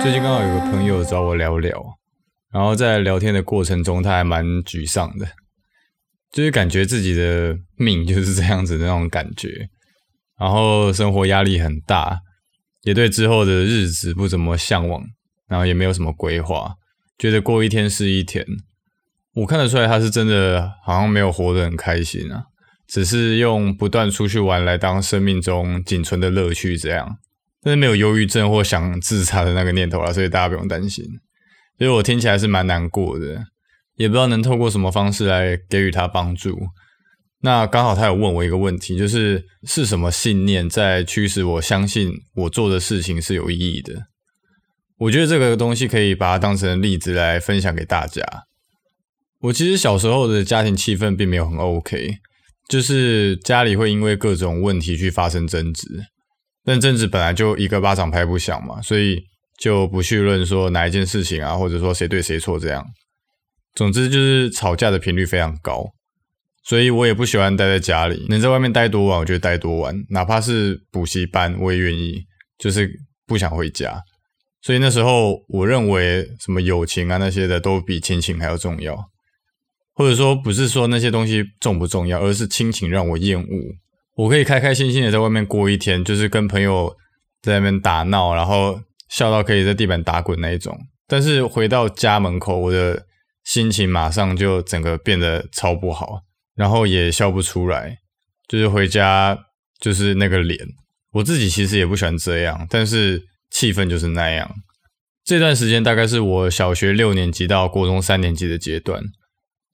最近刚好有个朋友找我聊聊，然后在聊天的过程中，他还蛮沮丧的，就是感觉自己的命就是这样子的那种感觉，然后生活压力很大，也对之后的日子不怎么向往，然后也没有什么规划，觉得过一天是一天。我看得出来他是真的好像没有活得很开心啊，只是用不断出去玩来当生命中仅存的乐趣这样。但是没有忧郁症或想自杀的那个念头了，所以大家不用担心。所以我听起来是蛮难过的，也不知道能透过什么方式来给予他帮助。那刚好他有问我一个问题，就是是什么信念在驱使我相信我做的事情是有意义的？我觉得这个东西可以把它当成例子来分享给大家。我其实小时候的家庭气氛并没有很 OK，就是家里会因为各种问题去发生争执。但争执本来就一个巴掌拍不响嘛，所以就不去论说哪一件事情啊，或者说谁对谁错这样。总之就是吵架的频率非常高，所以我也不喜欢待在家里，能在外面待多晚我就待多晚，哪怕是补习班我也愿意，就是不想回家。所以那时候我认为什么友情啊那些的都比亲情还要重要，或者说不是说那些东西重不重要，而是亲情让我厌恶。我可以开开心心的在外面过一天，就是跟朋友在那边打闹，然后笑到可以在地板打滚那一种。但是回到家门口，我的心情马上就整个变得超不好，然后也笑不出来，就是回家就是那个脸。我自己其实也不喜欢这样，但是气氛就是那样。这段时间大概是我小学六年级到国中三年级的阶段，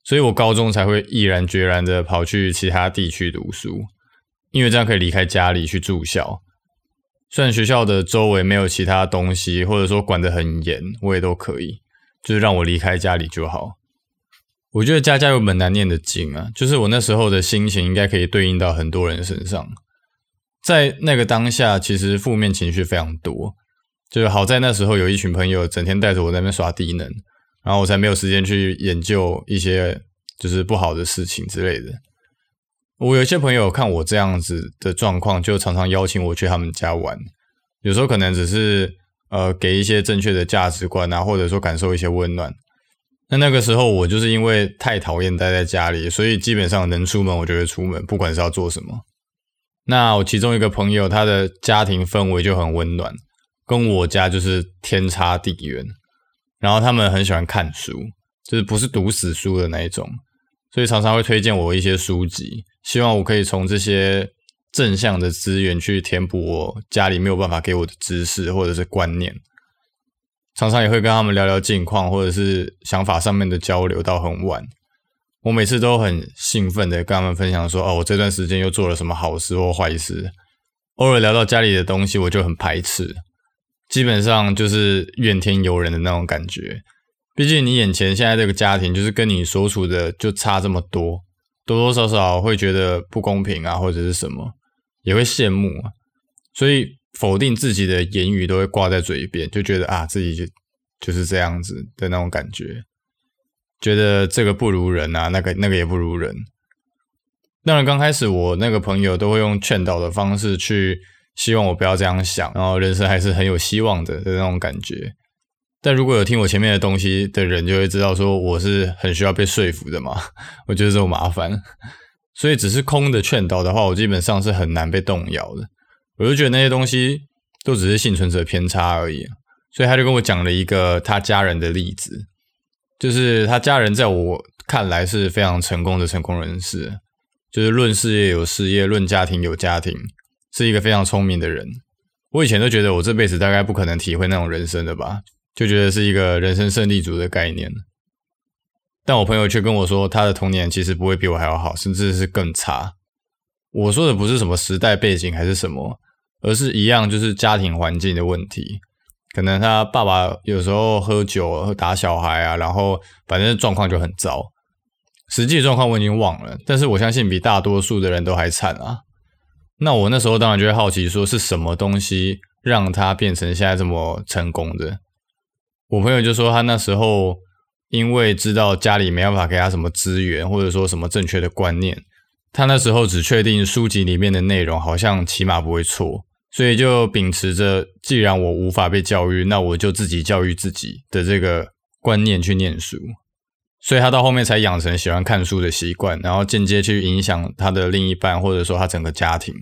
所以我高中才会毅然决然的跑去其他地区读书。因为这样可以离开家里去住校，虽然学校的周围没有其他东西，或者说管得很严，我也都可以，就是让我离开家里就好。我觉得家家有本难念的经啊，就是我那时候的心情应该可以对应到很多人身上。在那个当下，其实负面情绪非常多，就是好在那时候有一群朋友整天带着我在那边耍低能，然后我才没有时间去研究一些就是不好的事情之类的。我有一些朋友看我这样子的状况，就常常邀请我去他们家玩。有时候可能只是呃给一些正确的价值观啊，或者说感受一些温暖。那那个时候我就是因为太讨厌待在家里，所以基本上能出门我就会出门，不管是要做什么。那我其中一个朋友，他的家庭氛围就很温暖，跟我家就是天差地远。然后他们很喜欢看书，就是不是读死书的那一种，所以常常会推荐我一些书籍。希望我可以从这些正向的资源去填补我家里没有办法给我的知识或者是观念，常常也会跟他们聊聊近况或者是想法上面的交流到很晚。我每次都很兴奋的跟他们分享说：“哦，我这段时间又做了什么好事或坏事。”偶尔聊到家里的东西，我就很排斥，基本上就是怨天尤人的那种感觉。毕竟你眼前现在这个家庭就是跟你所处的就差这么多。多多少少会觉得不公平啊，或者是什么，也会羡慕啊，所以否定自己的言语都会挂在嘴边，就觉得啊，自己就就是这样子的那种感觉，觉得这个不如人啊，那个那个也不如人。当然，刚开始我那个朋友都会用劝导的方式去希望我不要这样想，然后人生还是很有希望的的那种感觉。但如果有听我前面的东西的人，就会知道说我是很需要被说服的嘛。我觉得这种麻烦，所以只是空的劝导的话，我基本上是很难被动摇的。我就觉得那些东西都只是幸存者偏差而已。所以他就跟我讲了一个他家人的例子，就是他家人在我看来是非常成功的成功人士，就是论事业有事业，论家庭有家庭，是一个非常聪明的人。我以前都觉得我这辈子大概不可能体会那种人生的吧。就觉得是一个人生胜利组的概念，但我朋友却跟我说，他的童年其实不会比我还要好，甚至是更差。我说的不是什么时代背景还是什么，而是一样就是家庭环境的问题。可能他爸爸有时候喝酒打小孩啊，然后反正状况就很糟。实际状况我已经忘了，但是我相信比大多数的人都还惨啊。那我那时候当然就会好奇，说是什么东西让他变成现在这么成功的？我朋友就说，他那时候因为知道家里没办法给他什么资源，或者说什么正确的观念，他那时候只确定书籍里面的内容好像起码不会错，所以就秉持着既然我无法被教育，那我就自己教育自己的这个观念去念书。所以他到后面才养成喜欢看书的习惯，然后间接去影响他的另一半，或者说他整个家庭。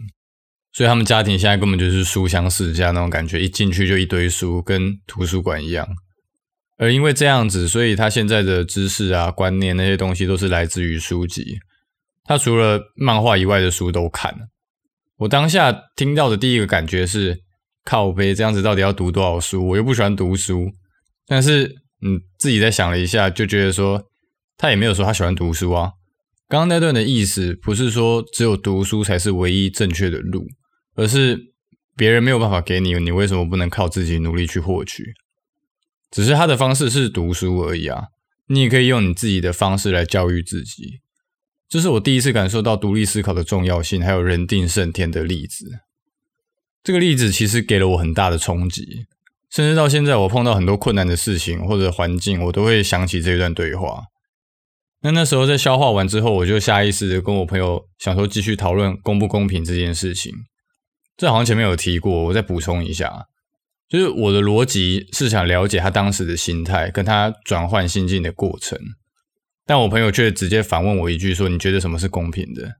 所以他们家庭现在根本就是书香世家那种感觉，一进去就一堆书，跟图书馆一样。而因为这样子，所以他现在的知识啊、观念那些东西都是来自于书籍。他除了漫画以外的书都看。我当下听到的第一个感觉是：靠北，这样子到底要读多少书？我又不喜欢读书。但是，嗯，自己再想了一下，就觉得说。他也没有说他喜欢读书啊。刚刚那段的意思不是说只有读书才是唯一正确的路，而是别人没有办法给你，你为什么不能靠自己努力去获取？只是他的方式是读书而已啊。你也可以用你自己的方式来教育自己。这是我第一次感受到独立思考的重要性，还有人定胜天的例子。这个例子其实给了我很大的冲击，甚至到现在我碰到很多困难的事情或者环境，我都会想起这段对话。那那时候在消化完之后，我就下意识的跟我朋友想说继续讨论公不公平这件事情。这好像前面有提过，我再补充一下，就是我的逻辑是想了解他当时的心态，跟他转换心境的过程。但我朋友却直接反问我一句说：“你觉得什么是公平的？”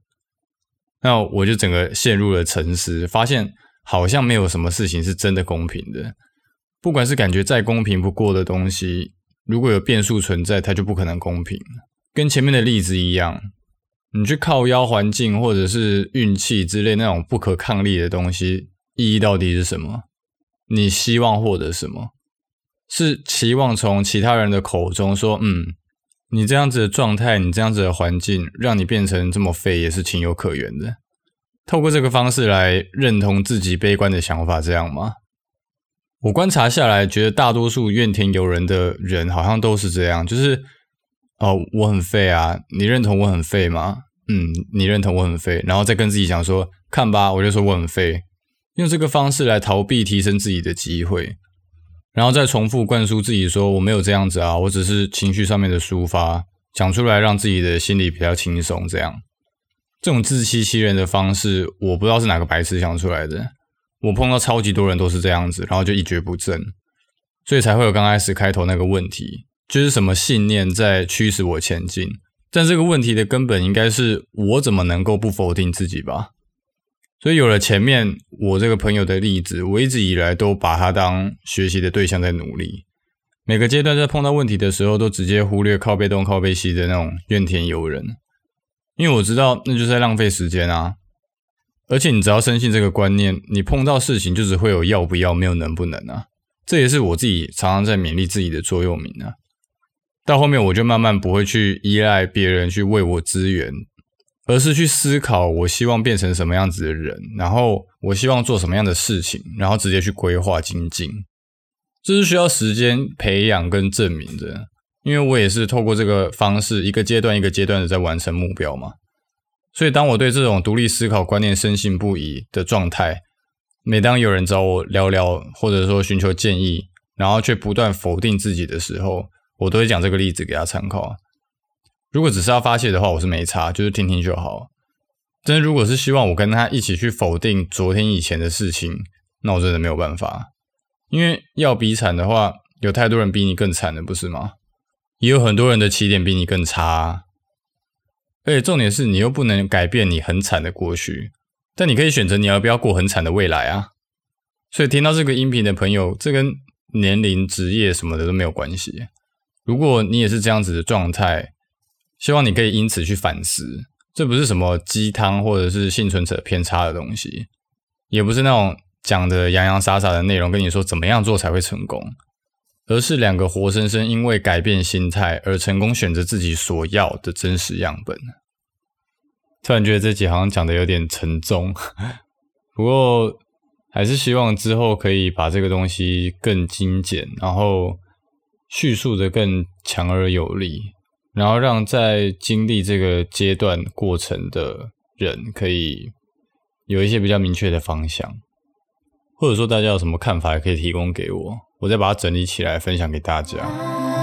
那我就整个陷入了沉思，发现好像没有什么事情是真的公平的。不管是感觉再公平不过的东西，如果有变数存在，它就不可能公平。跟前面的例子一样，你去靠腰环境或者是运气之类那种不可抗力的东西，意义到底是什么？你希望获得什么？是期望从其他人的口中说，嗯，你这样子的状态，你这样子的环境，让你变成这么废，也是情有可原的。透过这个方式来认同自己悲观的想法，这样吗？我观察下来，觉得大多数怨天尤人的人，好像都是这样，就是。哦，我很废啊！你认同我很废吗？嗯，你认同我很废，然后再跟自己讲说，看吧，我就说我很废，用这个方式来逃避提升自己的机会，然后再重复灌输自己说我没有这样子啊，我只是情绪上面的抒发，讲出来让自己的心里比较轻松。这样，这种自欺欺人的方式，我不知道是哪个白痴想出来的。我碰到超级多人都是这样子，然后就一蹶不振，所以才会有刚开始开头那个问题。就是什么信念在驱使我前进？但这个问题的根本应该是我怎么能够不否定自己吧？所以有了前面我这个朋友的例子，我一直以来都把他当学习的对象在努力。每个阶段在碰到问题的时候，都直接忽略靠背东靠背西的那种怨天尤人，因为我知道那就是在浪费时间啊。而且你只要深信这个观念，你碰到事情就只会有要不要，没有能不能啊。这也是我自己常常在勉励自己的座右铭啊。到后面我就慢慢不会去依赖别人去为我资源，而是去思考我希望变成什么样子的人，然后我希望做什么样的事情，然后直接去规划精进。这是需要时间培养跟证明的，因为我也是透过这个方式，一个阶段一个阶段的在完成目标嘛。所以当我对这种独立思考观念深信不疑的状态，每当有人找我聊聊，或者说寻求建议，然后却不断否定自己的时候，我都会讲这个例子给他参考。如果只是要发泄的话，我是没差，就是听听就好。但是如果是希望我跟他一起去否定昨天以前的事情，那我真的没有办法。因为要比惨的话，有太多人比你更惨的，不是吗？也有很多人的起点比你更差。而且重点是你又不能改变你很惨的过去，但你可以选择你要不要过很惨的未来啊。所以听到这个音频的朋友，这跟年龄、职业什么的都没有关系。如果你也是这样子的状态，希望你可以因此去反思，这不是什么鸡汤或者是幸存者偏差的东西，也不是那种讲的洋洋洒洒的内容跟你说怎么样做才会成功，而是两个活生生因为改变心态而成功选择自己所要的真实样本。突然觉得这集好像讲的有点沉重，不过还是希望之后可以把这个东西更精简，然后。叙述的更强而有力，然后让在经历这个阶段过程的人可以有一些比较明确的方向，或者说大家有什么看法也可以提供给我，我再把它整理起来分享给大家。